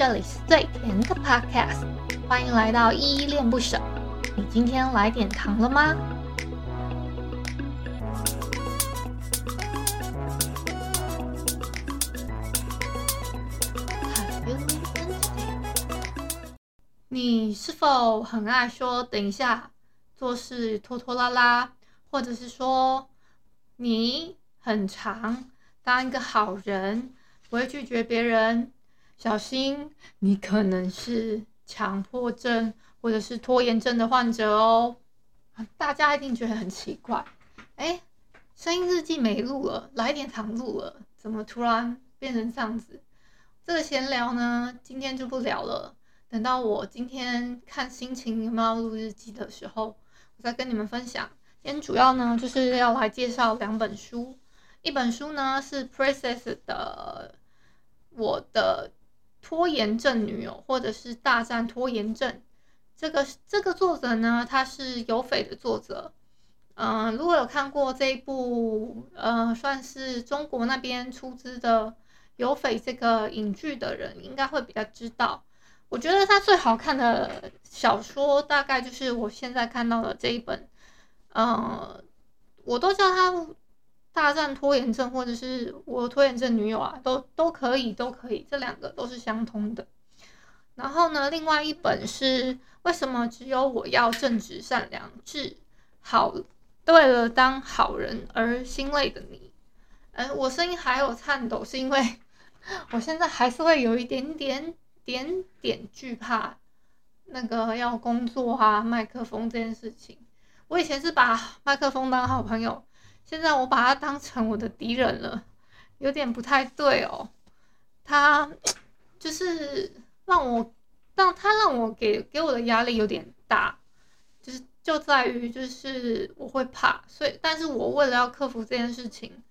这里是最甜的 Podcast，欢迎来到依依恋不舍。你今天来点糖了吗？你是否很爱说等一下，做事拖拖拉拉，或者是说你很常当一个好人，不会拒绝别人？小心，你可能是强迫症或者是拖延症的患者哦。大家一定觉得很奇怪，哎，声音日记没录了，来点糖录了，怎么突然变成这样子？这个闲聊呢，今天就不聊了。等到我今天看心情有没有录日记的时候，我再跟你们分享。今天主要呢，就是要来介绍两本书，一本书呢是 Princess 的我的。拖延症女友，或者是大战拖延症，这个这个作者呢，他是有匪的作者。嗯、如果有看过这一部，呃，算是中国那边出资的有匪这个影剧的人，应该会比较知道。我觉得他最好看的小说，大概就是我现在看到的这一本。呃，我都叫他。大战拖延症，或者是我拖延症女友啊，都都可以，都可以，这两个都是相通的。然后呢，另外一本是为什么只有我要正直善良，治好为了当好人而心累的你。嗯，我声音还有颤抖，是因为 我现在还是会有一点点点点惧怕那个要工作啊，麦克风这件事情。我以前是把麦克风当好朋友。现在我把他当成我的敌人了，有点不太对哦。他就是让我让他让我给给我的压力有点大，就是就在于就是我会怕，所以但是我为了要克服这件事情，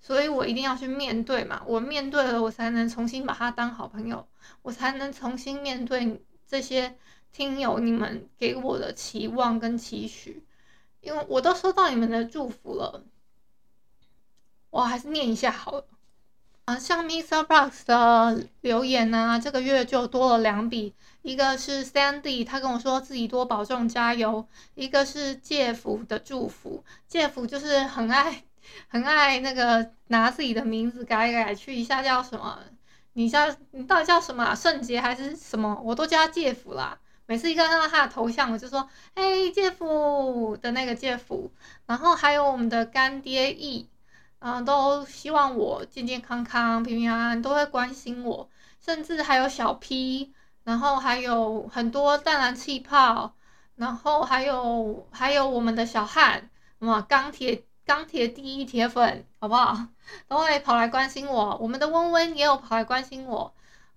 所以我一定要去面对嘛。我面对了，我才能重新把他当好朋友，我才能重新面对这些听友你们给我的期望跟期许，因为我都收到你们的祝福了。我还是念一下好了，啊，像 Mr. Box 的留言呢、这个月就多了两笔，一个是 Sandy，他跟我说自己多保重加油，一个是介福的祝福，介福就是很爱很爱那个拿自己的名字改改去一下叫什么，你叫你到底叫什么啊？圣杰还是什么？我都叫他介福啦，每次一看到他的头像，我就说，嘿，介福的那个介福，然后还有我们的干爹 E。嗯，都希望我健健康康、平平安安，都会关心我，甚至还有小 P，然后还有很多淡蓝气泡，然后还有还有我们的小汉，哇，钢铁钢铁第一铁粉，好不好？都会跑来关心我。我们的温温也有跑来关心我。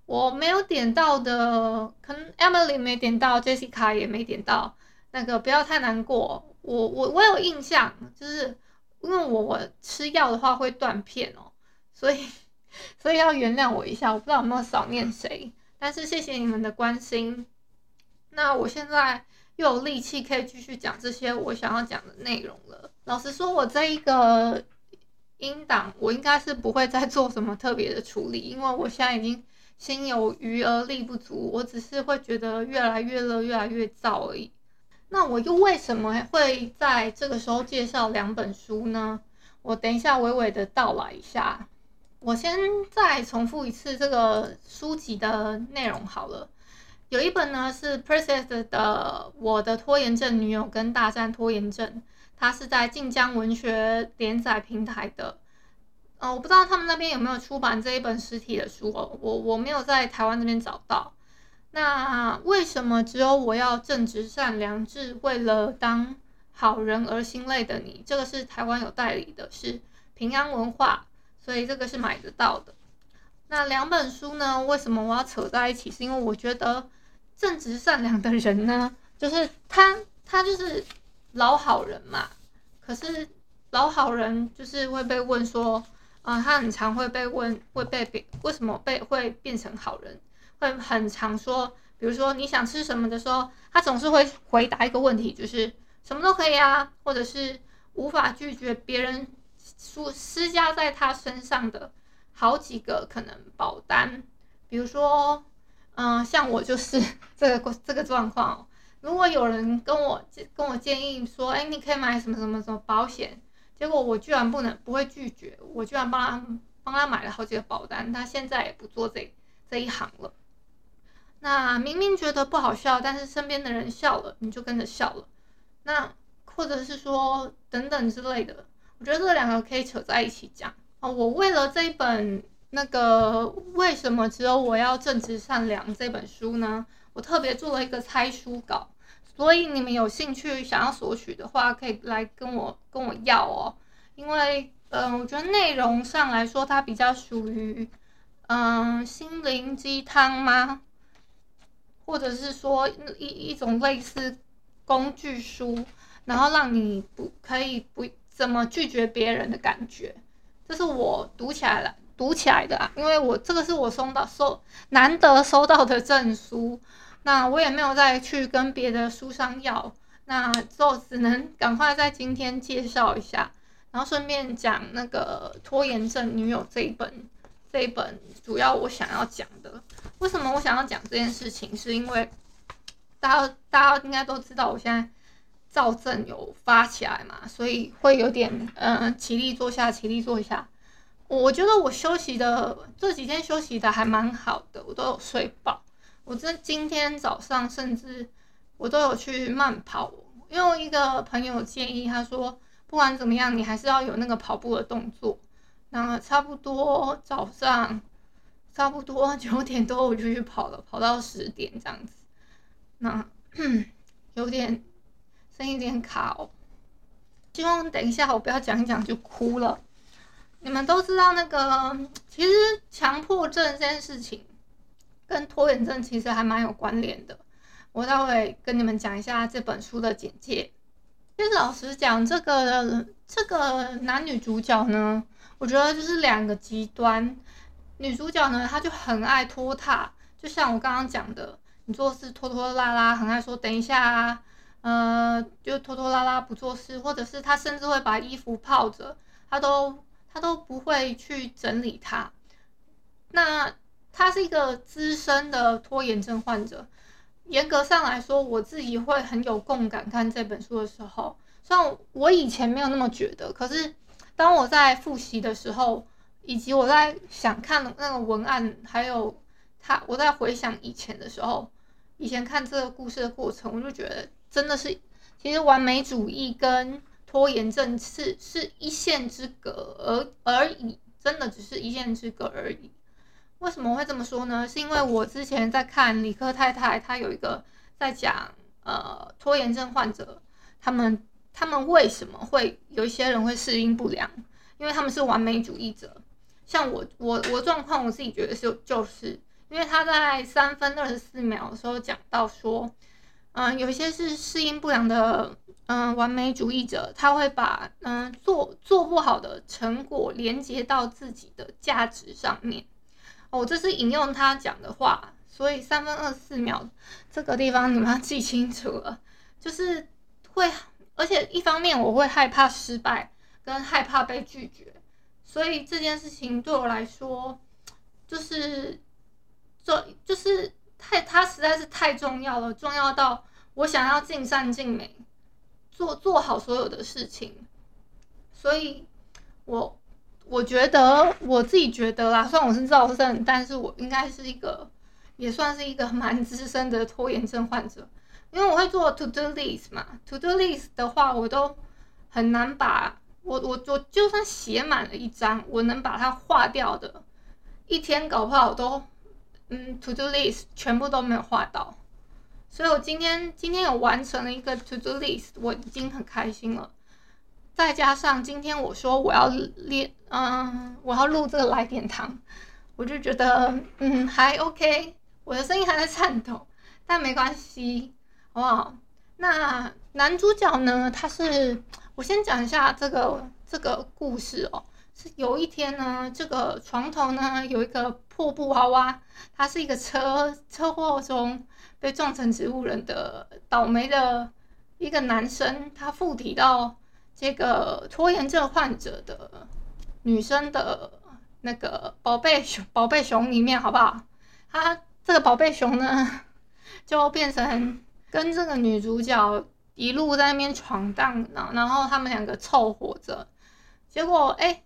我没有点到的，可能 Emily 没点到，Jessica 也没点到，那个不要太难过。我我我有印象，就是。因为我我吃药的话会断片哦，所以所以要原谅我一下，我不知道有没有少念谁，但是谢谢你们的关心。那我现在又有力气可以继续讲这些我想要讲的内容了。老实说，我这一个音档我应该是不会再做什么特别的处理，因为我现在已经心有余而力不足，我只是会觉得越来越热，越来越燥而已。那我又为什么会在这个时候介绍两本书呢？我等一下娓娓的道来一下。我先再重复一次这个书籍的内容好了。有一本呢是 Princess 的《我的拖延症女友跟大战拖延症》，它是在晋江文学连载平台的。呃，我不知道他们那边有没有出版这一本实体的书哦，我我没有在台湾那边找到。那为什么只有我要正直善良，是为了当好人而心累的你？这个是台湾有代理的，是平安文化，所以这个是买得到的。那两本书呢？为什么我要扯在一起？是因为我觉得正直善良的人呢，就是他，他就是老好人嘛。可是老好人就是会被问说，啊、他很常会被问，会被变，为什么被会变成好人？会很常说，比如说你想吃什么的时候，他总是会回答一个问题，就是什么都可以啊，或者是无法拒绝别人说施加在他身上的好几个可能保单，比如说，嗯，像我就是 这个这个状况。如果有人跟我跟我建议说，哎，你可以买什么什么什么保险，结果我居然不能不会拒绝，我居然帮他帮他买了好几个保单，他现在也不做这这一行了。那明明觉得不好笑，但是身边的人笑了，你就跟着笑了。那或者是说等等之类的，我觉得这两个可以扯在一起讲哦。我为了这一本那个为什么只有我要正直善良这本书呢，我特别做了一个拆书稿，所以你们有兴趣想要索取的话，可以来跟我跟我要哦。因为嗯、呃，我觉得内容上来说，它比较属于嗯心灵鸡汤吗？或者是说一一种类似工具书，然后让你不可以不怎么拒绝别人的感觉，这是我读起来了读起来的啊，因为我这个是我收到收难得收到的证书，那我也没有再去跟别的书商要，那就只能赶快在今天介绍一下，然后顺便讲那个拖延症女友这一本。这一本主要我想要讲的，为什么我想要讲这件事情？是因为大家大家应该都知道，我现在躁症有发起来嘛，所以会有点嗯、起立坐下起立坐下。我觉得我休息的这几天休息的还蛮好的，我都有睡饱。我这今天早上甚至我都有去慢跑，因为我一个朋友建议他说，不管怎么样，你还是要有那个跑步的动作。那差不多早上，差不多九点多我就去跑了，跑到十点这样子。那 有点声音有点卡哦，希望等一下我不要讲一讲就哭了。你们都知道那个，其实强迫症这件事情跟拖延症其实还蛮有关联的。我待会跟你们讲一下这本书的简介。其实老实讲，这个这个男女主角呢。我觉得就是两个极端，女主角呢，她就很爱拖沓，就像我刚刚讲的，你做事拖拖拉拉，很爱说等一下啊，呃，就拖拖拉拉不做事，或者是她甚至会把衣服泡着，她都她都不会去整理它。那她是一个资深的拖延症患者，严格上来说，我自己会很有共感。看这本书的时候，虽然我以前没有那么觉得，可是。当我在复习的时候，以及我在想看那个文案，还有他，我在回想以前的时候，以前看这个故事的过程，我就觉得真的是，其实完美主义跟拖延症是是一线之隔而而已，真的只是一线之隔而已。为什么会这么说呢？是因为我之前在看理科太太，她有一个在讲呃拖延症患者他们。他们为什么会有一些人会适应不良？因为他们是完美主义者。像我，我，我状况，我自己觉得是就是，因为他在三分二十四秒的时候讲到说，嗯，有一些是适应不良的，嗯，完美主义者，他会把嗯做做不好的成果连接到自己的价值上面。哦，这是引用他讲的话，所以三分二十四秒这个地方你们要记清楚了，就是会。而且一方面我会害怕失败，跟害怕被拒绝，所以这件事情对我来说，就是这就是太它实在是太重要了，重要到我想要尽善尽美，做做好所有的事情。所以我我觉得我自己觉得啦，虽然我是躁症，但是我应该是一个也算是一个蛮资深的拖延症患者。因为我会做 to do list 嘛，to do list 的话，我都很难把我我我就算写满了一张，我能把它划掉的，一天搞不好都嗯 to do list 全部都没有画到，所以我今天今天有完成了一个 to do list，我已经很开心了。再加上今天我说我要练，嗯，我要录这个来点糖，我就觉得嗯还 OK，我的声音还在颤抖，但没关系。好不好？那男主角呢？他是我先讲一下这个这个故事哦。是有一天呢，这个床头呢有一个破布娃娃，他是一个车车祸中被撞成植物人的倒霉的一个男生，他附体到这个拖延症患者的女生的那个宝贝熊宝贝熊里面，好不好？他。这个宝贝熊呢，就变成跟这个女主角一路在那边闯荡，然后他们两个凑合着，结果哎，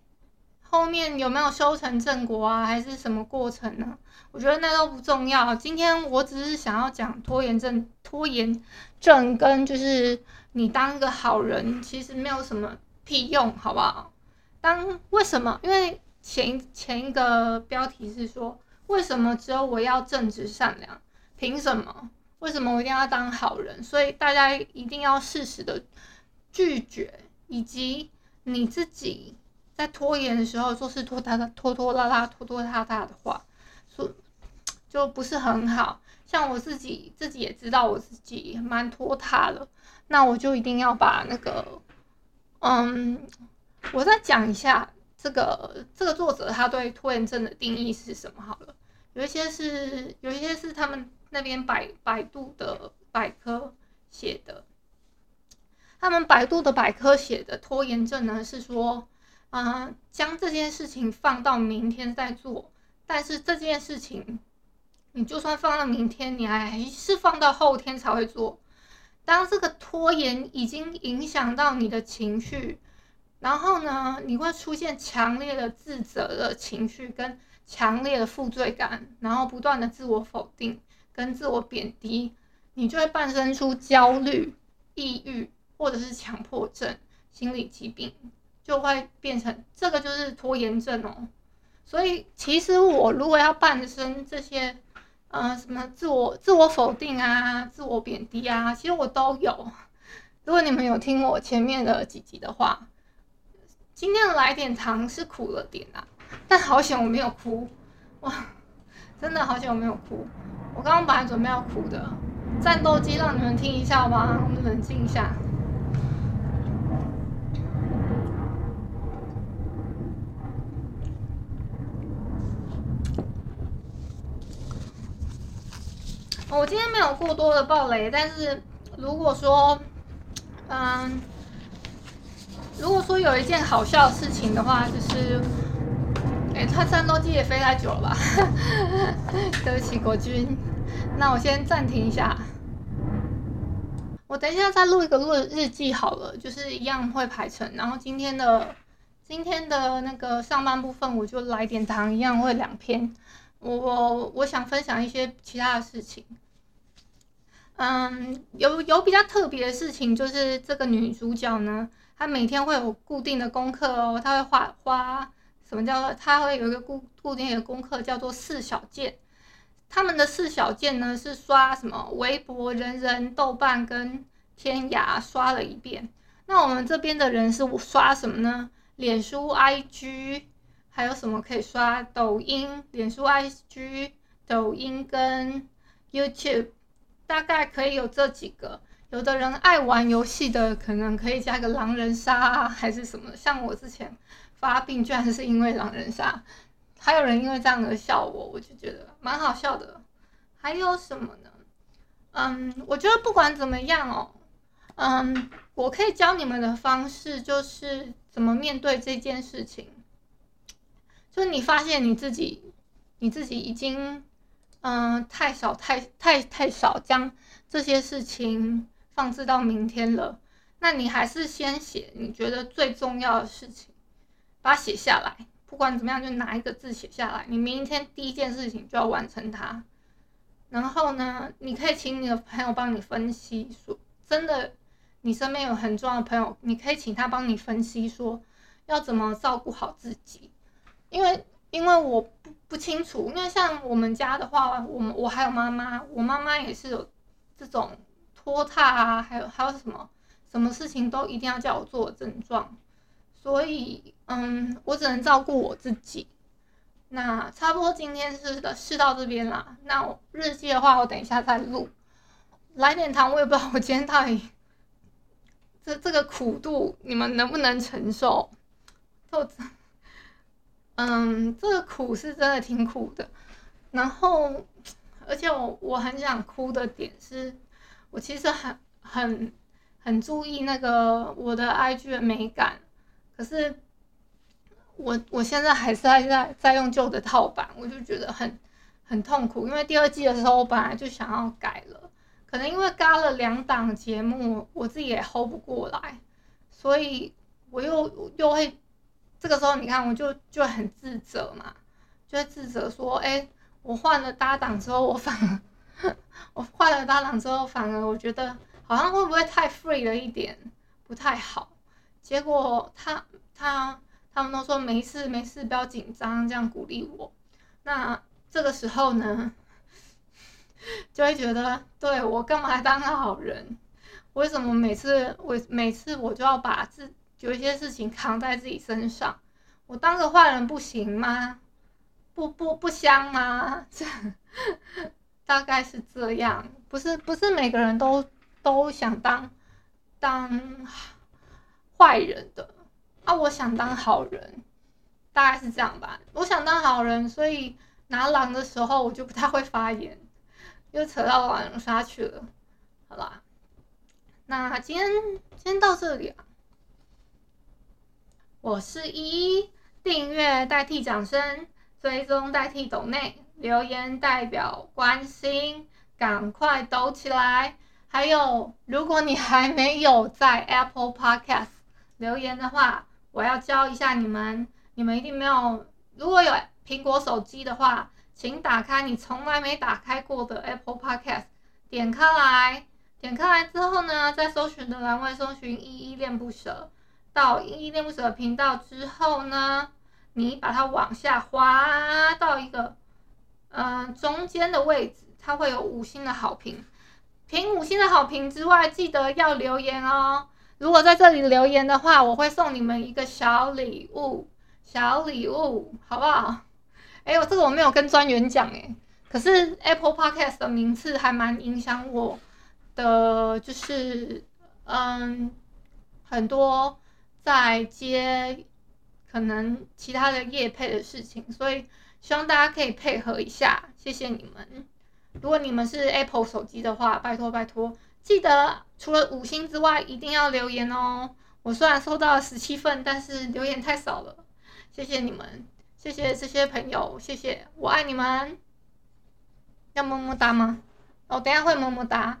后面有没有修成正果啊，还是什么过程呢？我觉得那都不重要。今天我只是想要讲拖延症，拖延症跟就是你当一个好人，其实没有什么屁用，好不好？当为什么？因为前前一个标题是说，为什么只有我要正直善良？凭什么？为什么我一定要当好人？所以大家一定要适时的拒绝，以及你自己在拖延的时候做事拖沓的拖拖拉拉、拖拖沓沓的话，说 就不是很好。像我自己自己也知道我自己蛮拖沓的，那我就一定要把那个，嗯，我再讲一下这个这个作者他对拖延症的定义是什么好了。有一些是有一些是他们。那边百百度的百科写的，他们百度的百科写的拖延症呢是说，啊、将这件事情放到明天再做，但是这件事情你就算放到明天，你还是放到后天才会做。当这个拖延已经影响到你的情绪，然后呢，你会出现强烈的自责的情绪跟强烈的负罪感，然后不断的自我否定。跟自我贬低，你就会伴生出焦虑、抑郁或者是强迫症、心理疾病，就会变成这个就是拖延症哦。所以其实我如果要伴生这些，呃，什么自我自我否定啊、自我贬低啊，其实我都有。如果你们有听我前面的几集的话，今天的来点糖是苦了点啊，但好险我没有哭，哇，真的好险我没有哭。我刚刚本来准备要哭的，战斗机让你们听一下吧，我们冷静一下。我今天没有过多的爆雷，但是如果说，嗯，如果说有一件好笑的事情的话，就是。哎，他战斗机也飞太久了吧？对不起，国军。那我先暂停一下，我等一下再录一个录日记好了，就是一样会排成。然后今天的今天的那个上半部分，我就来点糖，一样会两篇。我我我想分享一些其他的事情。嗯，有有比较特别的事情，就是这个女主角呢，她每天会有固定的功课哦，她会画花。什么叫做？他会有一个固固定的功课，叫做四小件。他们的四小件呢，是刷什么？微博、人人、豆瓣跟天涯刷了一遍。那我们这边的人是刷什么呢？脸书、IG，还有什么可以刷？抖音、脸书、IG、抖音跟 YouTube，大概可以有这几个。有的人爱玩游戏的，可能可以加个狼人杀啊，还是什么？像我之前。发病居然是因为狼人杀，还有人因为这样而笑我，我就觉得蛮好笑的。还有什么呢？嗯，我觉得不管怎么样哦，嗯，我可以教你们的方式就是怎么面对这件事情。就是你发现你自己，你自己已经嗯太少太太太少将这些事情放置到明天了，那你还是先写你觉得最重要的事情。把它写下来，不管怎么样，就拿一个字写下来。你明天第一件事情就要完成它。然后呢，你可以请你的朋友帮你分析说，真的，你身边有很重要的朋友，你可以请他帮你分析说，要怎么照顾好自己。因为，因为我不不清楚，因为像我们家的话，我们我还有妈妈，我妈妈也是有这种拖沓啊，还有还有什么，什么事情都一定要叫我做的症状。所以，嗯，我只能照顾我自己。那差不多今天是的，是到这边啦。那我日记的话，我等一下再录。来点糖，我也不知道我今天到底这这个苦度你们能不能承受？就，嗯，这个苦是真的挺苦的。然后，而且我我很想哭的点是，我其实很很很注意那个我的 IG 的美感。可是我我现在还是在在在用旧的套版，我就觉得很很痛苦，因为第二季的时候我本来就想要改了，可能因为嘎了两档节目，我自己也 hold 不过来，所以我又又会这个时候你看我就就很自责嘛，就会自责说，哎，我换了搭档之后，我反而 我换了搭档之后，反而我觉得好像会不会太 free 了一点，不太好。结果他他他们都说没事没事，不要紧张，这样鼓励我。那这个时候呢，就会觉得，对，我干嘛当个好人？为什么每次我每次我就要把自有一些事情扛在自己身上？我当个坏人不行吗？不不不香吗？这 大概是这样，不是不是每个人都都想当当。坏人的啊，我想当好人，大概是这样吧。我想当好人，所以拿狼的时候我就不太会发言，又扯到狼人杀去了。好啦，那今天今天到这里啊。我是依依，订阅代替掌声，追踪代替抖内，留言代表关心，赶快抖起来。还有，如果你还没有在 Apple Podcast 留言的话，我要教一下你们。你们一定没有，如果有苹果手机的话，请打开你从来没打开过的 Apple Podcast，点开来，点开来之后呢，在搜寻的栏位搜寻“依依恋不舍”，到“依依恋不舍”频道之后呢，你把它往下滑到一个嗯、中间的位置，它会有五星的好评。评五星的好评之外，记得要留言哦。如果在这里留言的话，我会送你们一个小礼物，小礼物，好不好？哎，我这个我没有跟专员讲哎，可是 Apple Podcast 的名次还蛮影响我的，就是嗯，很多在接可能其他的业配的事情，所以希望大家可以配合一下，谢谢你们。如果你们是 Apple 手机的话，拜托拜托。记得除了五星之外，一定要留言哦。我虽然收到了十七份，但是留言太少了。谢谢你们，谢谢这些朋友，谢谢，我爱你们。要么么哒吗？我、等下会么么哒。